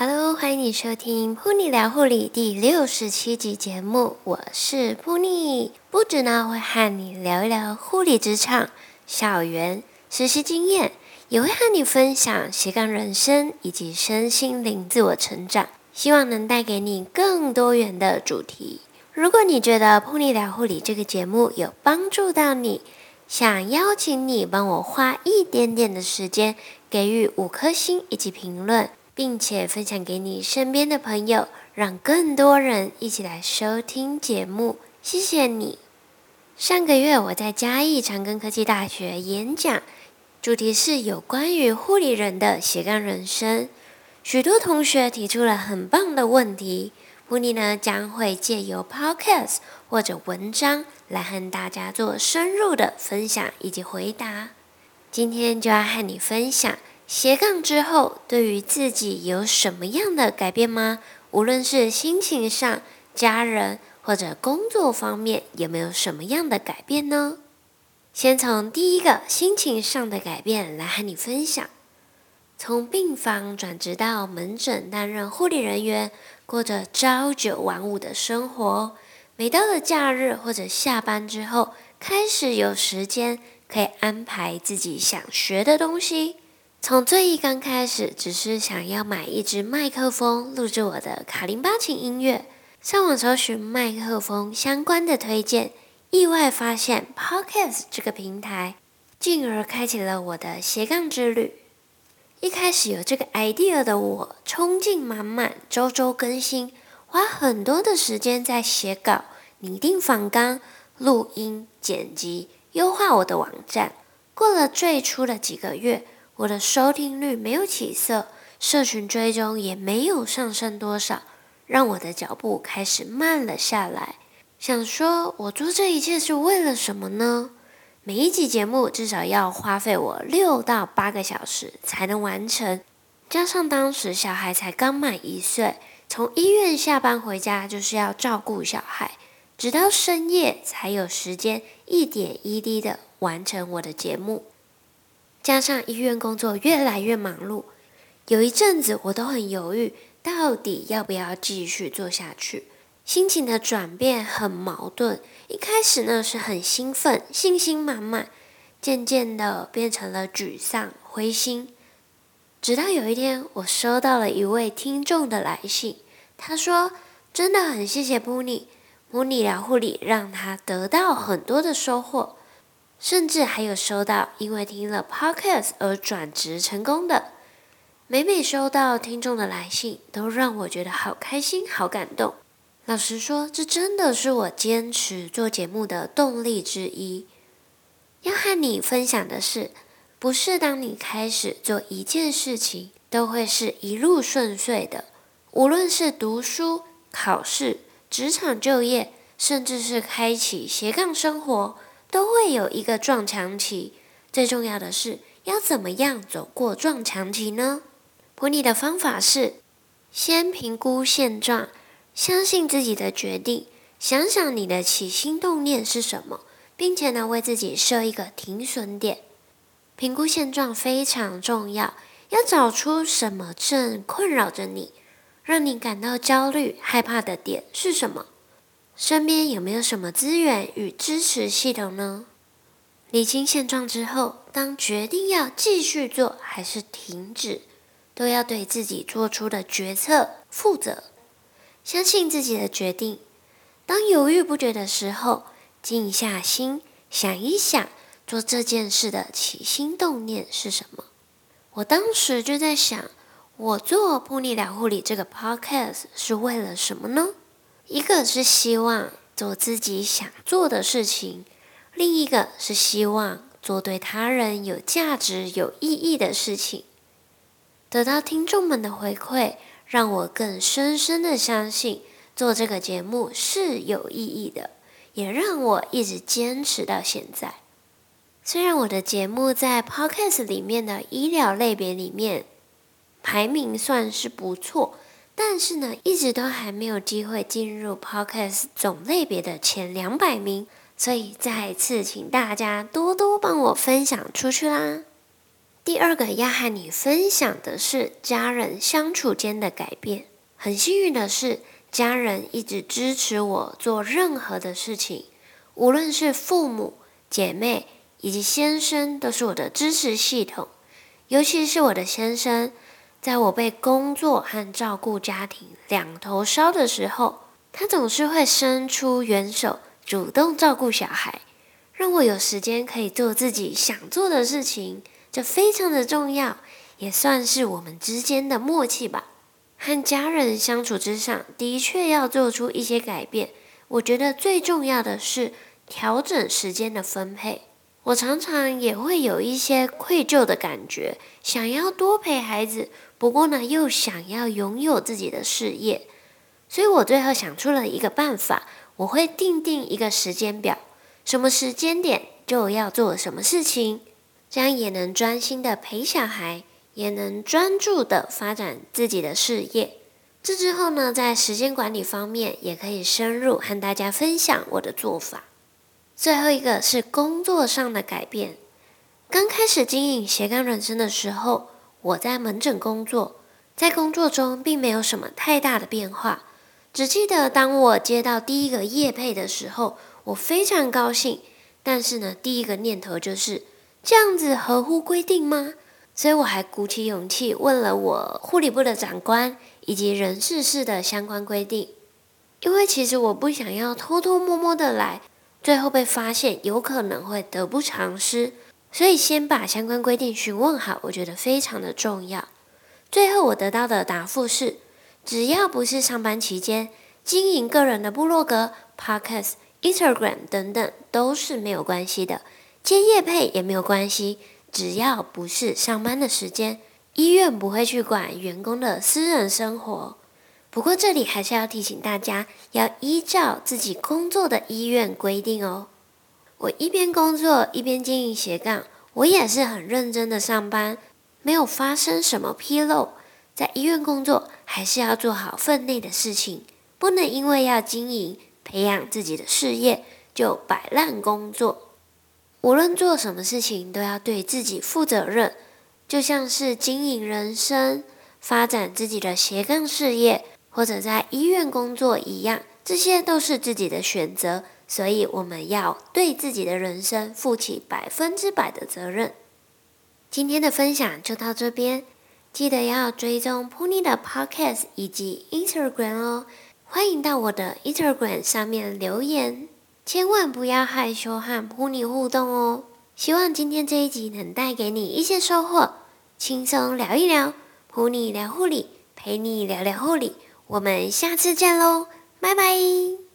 Hello，欢迎你收听噗妮聊护理第六十七集节目，我是噗妮。不止呢会和你聊一聊护理职场、校园实习经验，也会和你分享斜杠人生以及身心灵自我成长，希望能带给你更多元的主题。如果你觉得噗妮聊护理这个节目有帮助到你，想邀请你帮我花一点点的时间，给予五颗星以及评论。并且分享给你身边的朋友，让更多人一起来收听节目。谢谢你。上个月我在嘉义长庚科技大学演讲，主题是有关于护理人的斜杠人生。许多同学提出了很棒的问题，噗妮呢将会借由 Podcast 或者文章来和大家做深入的分享以及回答。今天就要和你分享。斜杠之后，对于自己有什么样的改变吗？无论是心情上、家人或者工作方面，有没有什么样的改变呢？先从第一个心情上的改变来和你分享。从病房转职到门诊担任护理人员，过着朝九晚五的生活。每到了假日或者下班之后，开始有时间可以安排自己想学的东西。从最一刚开始，只是想要买一支麦克风录制我的卡林巴琴音乐，上网搜寻麦克风相关的推荐，意外发现 Podcast 这个平台，进而开启了我的斜杠之旅。一开始有这个 idea 的我，冲劲满满，周周更新，花很多的时间在写稿、拟定访纲、录音、剪辑、优化我的网站。过了最初的几个月。我的收听率没有起色，社群追踪也没有上升多少，让我的脚步开始慢了下来。想说，我做这一切是为了什么呢？每一集节目至少要花费我六到八个小时才能完成，加上当时小孩才刚满一岁，从医院下班回家就是要照顾小孩，直到深夜才有时间一点一滴的完成我的节目。加上医院工作越来越忙碌，有一阵子我都很犹豫，到底要不要继续做下去。心情的转变很矛盾，一开始呢是很兴奋，信心满满，渐渐的变成了沮丧、灰心。直到有一天，我收到了一位听众的来信，他说：“真的很谢谢噗妮，噗妮聊护理让他得到很多的收获。”甚至还有收到因为听了 Podcast 而转职成功的，每每收到听众的来信，都让我觉得好开心、好感动。老实说，这真的是我坚持做节目的动力之一。要和你分享的是，不是当你开始做一件事情，都会是一路顺遂的。无论是读书、考试、职场就业，甚至是开启斜杠生活。都会有一个撞墙期，最重要的是要怎么样走过撞墙期呢？噗妮的方法是：先评估现状，相信自己的决定，想想你的起心动念是什么，并且呢，为自己设一个停损点。评估现状非常重要，要找出什么正困扰着你，让你感到焦虑、害怕的点是什么。身边有没有什么资源与支持系统呢？理清现状之后，当决定要继续做还是停止，都要对自己做出的决策负责。相信自己的决定。当犹豫不决的时候，静下心想一想，做这件事的起心动念是什么？我当时就在想，我做噗妮聊护理这个 podcast 是为了什么呢？一个是希望做自己想做的事情，另一个是希望做对他人有价值、有意义的事情。得到听众们的回馈，让我更深深的相信做这个节目是有意义的，也让我一直坚持到现在。虽然我的节目在 Podcast 里面的医疗类别里面排名算是不错。但是呢，一直都还没有机会进入 Podcast 总类别的前两百名，所以再次请大家多多帮我分享出去啦。第二个要和你分享的是家人相处间的改变。很幸运的是，家人一直支持我做任何的事情，无论是父母、姐妹以及先生，都是我的支持系统。尤其是我的先生，在我被工作和照顾家庭两头烧的时候，他总是会伸出援手，主动照顾小孩，让我有时间可以做自己想做的事情。这非常的重要，也算是我们之间的默契吧。和家人相处之上，的确要做出一些改变。我觉得最重要的是调整时间的分配。我常常也会有一些愧疚的感觉，想要多陪孩子，不过呢，又想要拥有自己的事业。所以我最后想出了一个办法，我会定定一个时间表，什么时间点就要做什么事情。这样也能专心的陪小孩，也能专注的发展自己的事业。这之后呢，在时间管理方面也可以深入和大家分享我的做法。最后一个是工作上的改变。刚开始经营斜杠人生的时候，我在门诊工作，在工作中并没有什么太大的变化。只记得当我接到第一个业配的时候，我非常高兴，但是呢，第一个念头就是。这样子合乎规定吗？所以我还鼓起勇气问了我护理部的长官以及人事室的相关规定，因为其实我不想要偷偷摸摸的来，最后被发现有可能会得不偿失，所以先把相关规定询问好，我觉得非常的重要。最后我得到的答复是，只要不是上班期间经营个人的部落格、Podcast、Instagram 等等，都是没有关系的。接业配也没有关系，只要不是上班的时间，医院不会去管员工的私人生活。不过这里还是要提醒大家，要依照自己工作的医院规定哦。我一边工作一边经营斜杠，我也是很认真的上班，没有发生什么纰漏。在医院工作还是要做好分内的事情，不能因为要经营培养自己的事业就摆烂工作。无论做什么事情，都要对自己负责任，就像是经营人生、发展自己的斜杠事业，或者在医院工作一样，这些都是自己的选择，所以我们要对自己的人生负起百分之百的责任。今天的分享就到这边，记得要追踪 Pony 的 Podcast 以及 Instagram 哦，欢迎到我的 Instagram 上面留言。千万不要害羞和 Pony 互动哦！希望今天这一集能带给你一些收获，轻松聊一聊，Puni 聊护理，陪你聊聊护理，我们下次见喽，拜拜。